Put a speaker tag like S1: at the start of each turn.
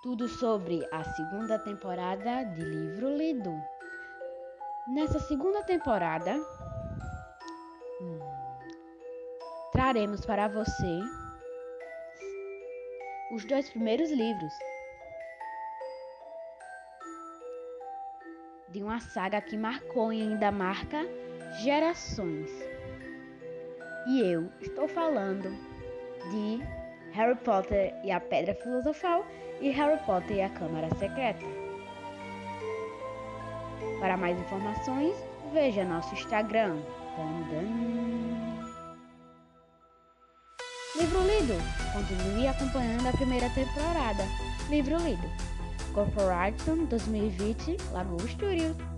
S1: tudo sobre a segunda temporada de Livro Lido. Nessa segunda temporada, hum, traremos para você os dois primeiros livros de uma saga que marcou e ainda marca gerações. E eu estou falando de Harry Potter e a Pedra Filosofal e Harry Potter e a Câmara Secreta. Para mais informações, veja nosso Instagram. Livro lido. Continue acompanhando a primeira temporada. Livro lido. Corporation 2020, Lagoa Studios.